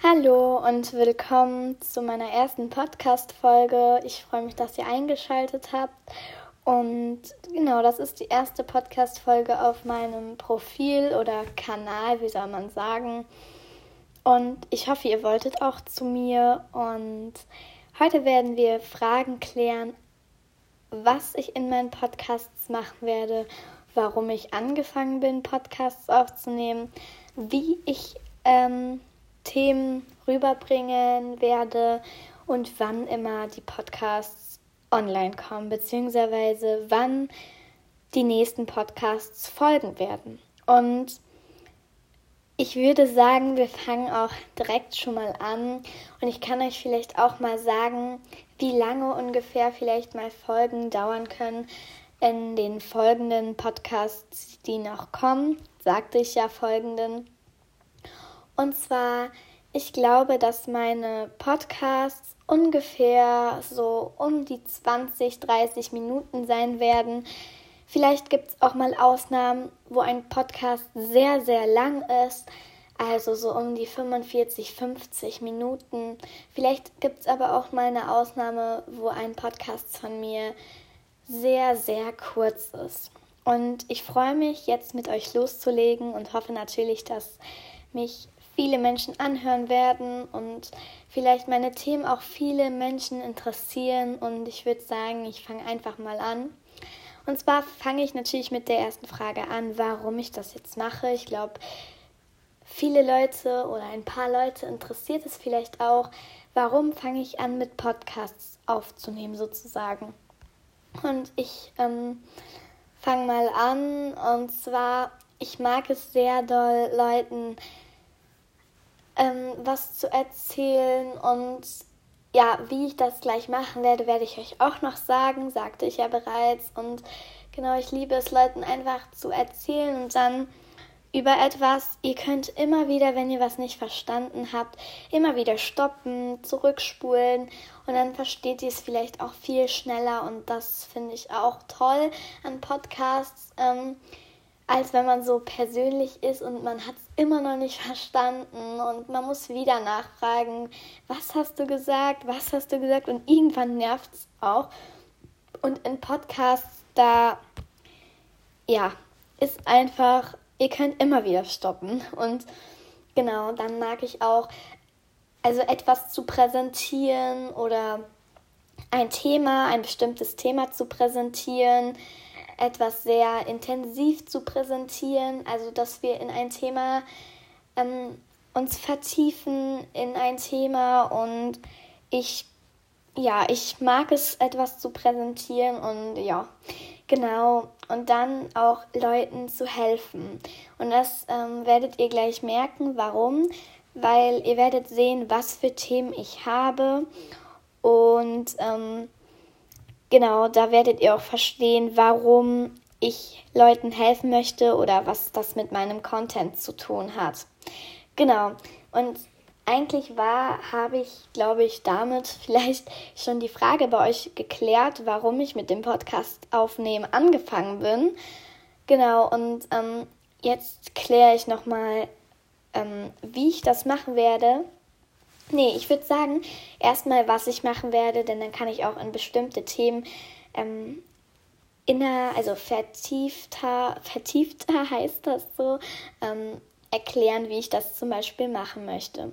Hallo und willkommen zu meiner ersten Podcast-Folge. Ich freue mich, dass ihr eingeschaltet habt. Und genau, das ist die erste Podcast-Folge auf meinem Profil oder Kanal, wie soll man sagen. Und ich hoffe, ihr wolltet auch zu mir. Und heute werden wir Fragen klären, was ich in meinen Podcasts machen werde, warum ich angefangen bin, Podcasts aufzunehmen, wie ich ähm, Themen rüberbringen werde und wann immer die Podcasts online kommen, beziehungsweise wann die nächsten Podcasts folgen werden. Und ich würde sagen, wir fangen auch direkt schon mal an und ich kann euch vielleicht auch mal sagen, wie lange ungefähr vielleicht mal Folgen dauern können in den folgenden Podcasts, die noch kommen, sagte ich ja folgenden. Und zwar, ich glaube, dass meine Podcasts ungefähr so um die 20, 30 Minuten sein werden. Vielleicht gibt es auch mal Ausnahmen, wo ein Podcast sehr, sehr lang ist, also so um die 45, 50 Minuten. Vielleicht gibt es aber auch mal eine Ausnahme, wo ein Podcast von mir sehr, sehr kurz ist. Und ich freue mich jetzt mit euch loszulegen und hoffe natürlich, dass mich viele Menschen anhören werden und vielleicht meine Themen auch viele Menschen interessieren. Und ich würde sagen, ich fange einfach mal an. Und zwar fange ich natürlich mit der ersten Frage an, warum ich das jetzt mache. Ich glaube, viele Leute oder ein paar Leute interessiert es vielleicht auch, warum fange ich an mit Podcasts aufzunehmen sozusagen. Und ich ähm, fange mal an und zwar, ich mag es sehr doll, Leuten ähm, was zu erzählen und ja, wie ich das gleich machen werde, werde ich euch auch noch sagen, sagte ich ja bereits. Und genau, ich liebe es, Leuten einfach zu erzählen und dann über etwas. Ihr könnt immer wieder, wenn ihr was nicht verstanden habt, immer wieder stoppen, zurückspulen und dann versteht ihr es vielleicht auch viel schneller. Und das finde ich auch toll an Podcasts. Ähm, als wenn man so persönlich ist und man hat es immer noch nicht verstanden und man muss wieder nachfragen, was hast du gesagt, was hast du gesagt? Und irgendwann nervt es auch. Und in Podcasts, da, ja, ist einfach, ihr könnt immer wieder stoppen. Und genau, dann mag ich auch, also etwas zu präsentieren oder ein Thema, ein bestimmtes Thema zu präsentieren, etwas sehr intensiv zu präsentieren, also dass wir in ein Thema ähm, uns vertiefen in ein Thema und ich ja, ich mag es etwas zu präsentieren und ja, genau. Und dann auch Leuten zu helfen. Und das ähm, werdet ihr gleich merken, warum. Weil ihr werdet sehen, was für Themen ich habe. Und ähm, Genau, da werdet ihr auch verstehen, warum ich Leuten helfen möchte oder was das mit meinem Content zu tun hat. Genau, und eigentlich war, habe ich, glaube ich, damit vielleicht schon die Frage bei euch geklärt, warum ich mit dem Podcast aufnehmen angefangen bin. Genau, und ähm, jetzt kläre ich nochmal, ähm, wie ich das machen werde. Nee, ich würde sagen, erstmal, was ich machen werde, denn dann kann ich auch in bestimmte Themen ähm, inner, also vertiefter, vertiefter heißt das so, ähm, erklären, wie ich das zum Beispiel machen möchte.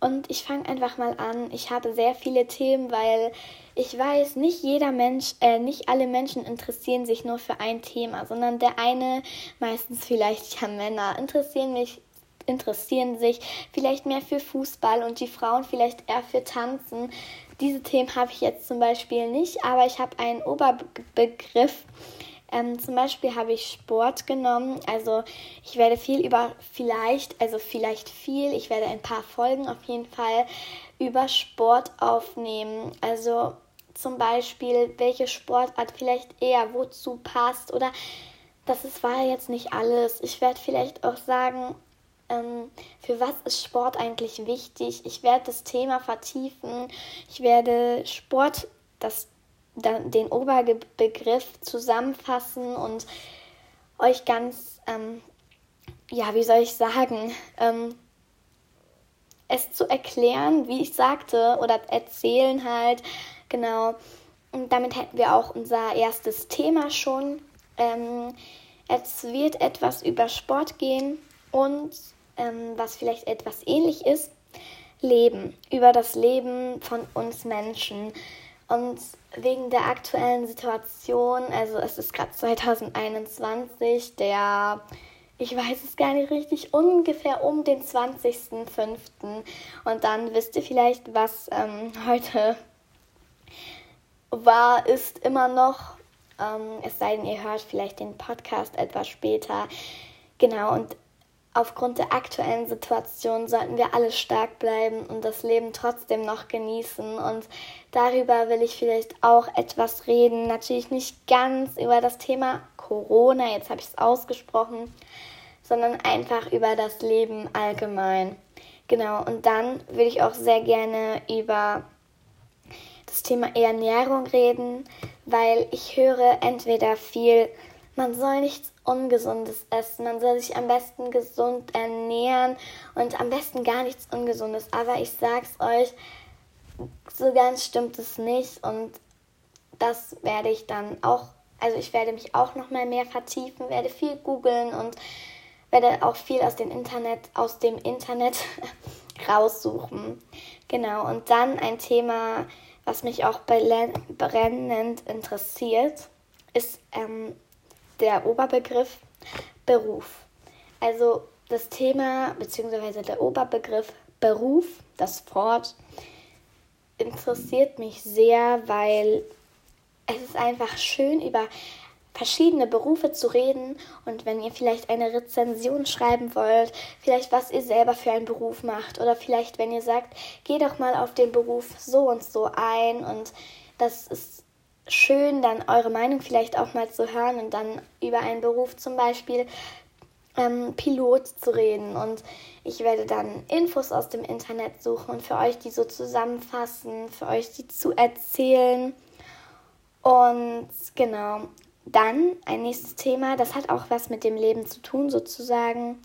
Und ich fange einfach mal an. Ich habe sehr viele Themen, weil ich weiß, nicht jeder Mensch, äh, nicht alle Menschen interessieren sich nur für ein Thema, sondern der eine, meistens vielleicht ja Männer, interessieren mich interessieren sich vielleicht mehr für Fußball und die Frauen vielleicht eher für Tanzen. Diese Themen habe ich jetzt zum Beispiel nicht, aber ich habe einen Oberbegriff. Ähm, zum Beispiel habe ich Sport genommen. Also ich werde viel über vielleicht, also vielleicht viel, ich werde ein paar Folgen auf jeden Fall über Sport aufnehmen. Also zum Beispiel, welche Sportart vielleicht eher wozu passt oder das ist, war jetzt nicht alles. Ich werde vielleicht auch sagen, ähm, für was ist Sport eigentlich wichtig. Ich werde das Thema vertiefen. Ich werde Sport, das, den Oberbegriff zusammenfassen und euch ganz, ähm, ja, wie soll ich sagen, ähm, es zu erklären, wie ich sagte, oder erzählen halt. Genau. Und damit hätten wir auch unser erstes Thema schon. Ähm, es wird etwas über Sport gehen und ähm, was vielleicht etwas ähnlich ist, Leben, über das Leben von uns Menschen. Und wegen der aktuellen Situation, also es ist gerade 2021, der, ich weiß es gar nicht richtig, ungefähr um den 20.05. Und dann wisst ihr vielleicht, was ähm, heute war, ist immer noch. Ähm, es sei denn, ihr hört vielleicht den Podcast etwas später. Genau, und aufgrund der aktuellen Situation sollten wir alle stark bleiben und das Leben trotzdem noch genießen. Und darüber will ich vielleicht auch etwas reden. Natürlich nicht ganz über das Thema Corona, jetzt habe ich es ausgesprochen, sondern einfach über das Leben allgemein. Genau, und dann würde ich auch sehr gerne über das Thema Ernährung reden, weil ich höre entweder viel, man soll nichts Ungesundes essen, man soll sich am besten gesund ernähren und am besten gar nichts Ungesundes. Aber ich sag's euch, so ganz stimmt es nicht und das werde ich dann auch, also ich werde mich auch noch mal mehr vertiefen, werde viel googeln und werde auch viel aus dem Internet, aus dem Internet raussuchen. Genau, und dann ein Thema, was mich auch brennend interessiert, ist ähm, der Oberbegriff Beruf. Also das Thema bzw. der Oberbegriff Beruf, das Wort, interessiert mich sehr, weil es ist einfach schön über verschiedene Berufe zu reden und wenn ihr vielleicht eine Rezension schreiben wollt, vielleicht was ihr selber für einen Beruf macht oder vielleicht wenn ihr sagt, geh doch mal auf den Beruf so und so ein und das ist schön, dann eure Meinung vielleicht auch mal zu hören und dann über einen Beruf zum Beispiel ähm, Pilot zu reden und ich werde dann Infos aus dem Internet suchen und für euch die so zusammenfassen, für euch die zu erzählen. Und genau, dann ein nächstes Thema, das hat auch was mit dem Leben zu tun, sozusagen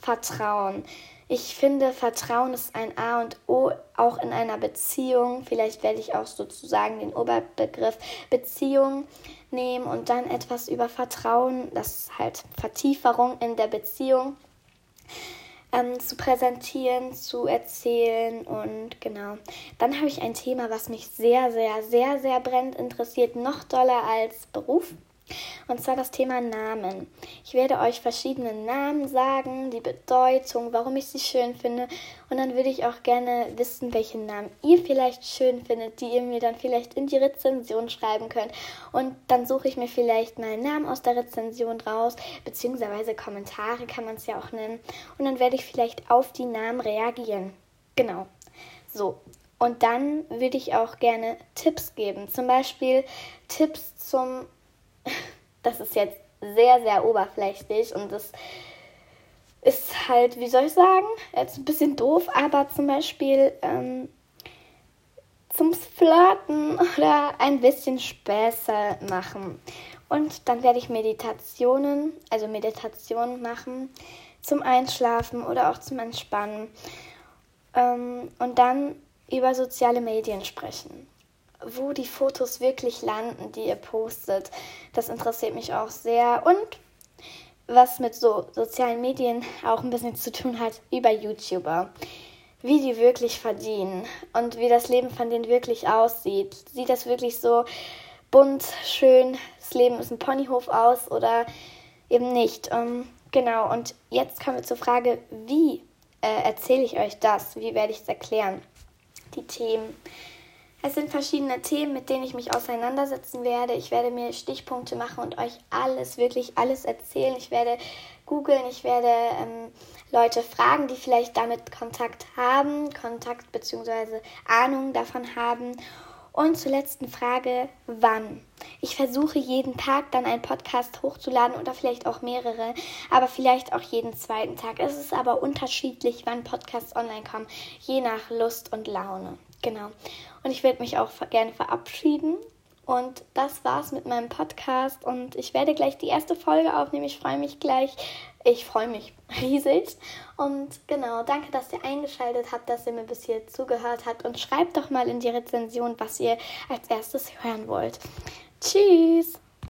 Vertrauen. Ich finde, Vertrauen ist ein A und O auch in einer Beziehung. Vielleicht werde ich auch sozusagen den Oberbegriff Beziehung nehmen und dann etwas über Vertrauen, das ist halt Vertieferung in der Beziehung, ähm, zu präsentieren, zu erzählen und genau. Dann habe ich ein Thema, was mich sehr, sehr, sehr, sehr brennend interessiert, noch doller als Beruf. Und zwar das Thema Namen. Ich werde euch verschiedene Namen sagen, die Bedeutung, warum ich sie schön finde. Und dann würde ich auch gerne wissen, welche Namen ihr vielleicht schön findet, die ihr mir dann vielleicht in die Rezension schreiben könnt. Und dann suche ich mir vielleicht mal Namen aus der Rezension raus, beziehungsweise Kommentare kann man es ja auch nennen. Und dann werde ich vielleicht auf die Namen reagieren. Genau. So, und dann würde ich auch gerne Tipps geben. Zum Beispiel Tipps zum das ist jetzt sehr, sehr oberflächlich und das ist halt, wie soll ich sagen, jetzt ein bisschen doof, aber zum Beispiel ähm, zum Flirten oder ein bisschen Späße machen. Und dann werde ich Meditationen, also Meditationen machen zum Einschlafen oder auch zum Entspannen. Ähm, und dann über soziale Medien sprechen wo die Fotos wirklich landen, die ihr postet. Das interessiert mich auch sehr. Und was mit so sozialen Medien auch ein bisschen zu tun hat, über YouTuber. Wie die wirklich verdienen und wie das Leben von denen wirklich aussieht. Sieht das wirklich so bunt, schön, das Leben ist ein Ponyhof aus oder eben nicht? Um, ähm, genau, und jetzt kommen wir zur Frage, wie äh, erzähle ich euch das? Wie werde ich es erklären? Die Themen. Es sind verschiedene Themen, mit denen ich mich auseinandersetzen werde. Ich werde mir Stichpunkte machen und euch alles, wirklich alles erzählen. Ich werde googeln, ich werde ähm, Leute fragen, die vielleicht damit Kontakt haben, Kontakt bzw. Ahnung davon haben. Und zur letzten Frage, wann? Ich versuche jeden Tag dann einen Podcast hochzuladen oder vielleicht auch mehrere, aber vielleicht auch jeden zweiten Tag. Es ist aber unterschiedlich, wann Podcasts online kommen, je nach Lust und Laune. Genau. Und ich werde mich auch gerne verabschieden Und das war's mit meinem Podcast und ich werde gleich die erste Folge aufnehmen. Ich freue mich gleich. Ich freue mich riesig. Und genau, danke, dass ihr eingeschaltet habt, dass ihr mir bis hier zugehört habt. Und schreibt doch mal in die Rezension, was ihr als erstes hören wollt. Tschüss!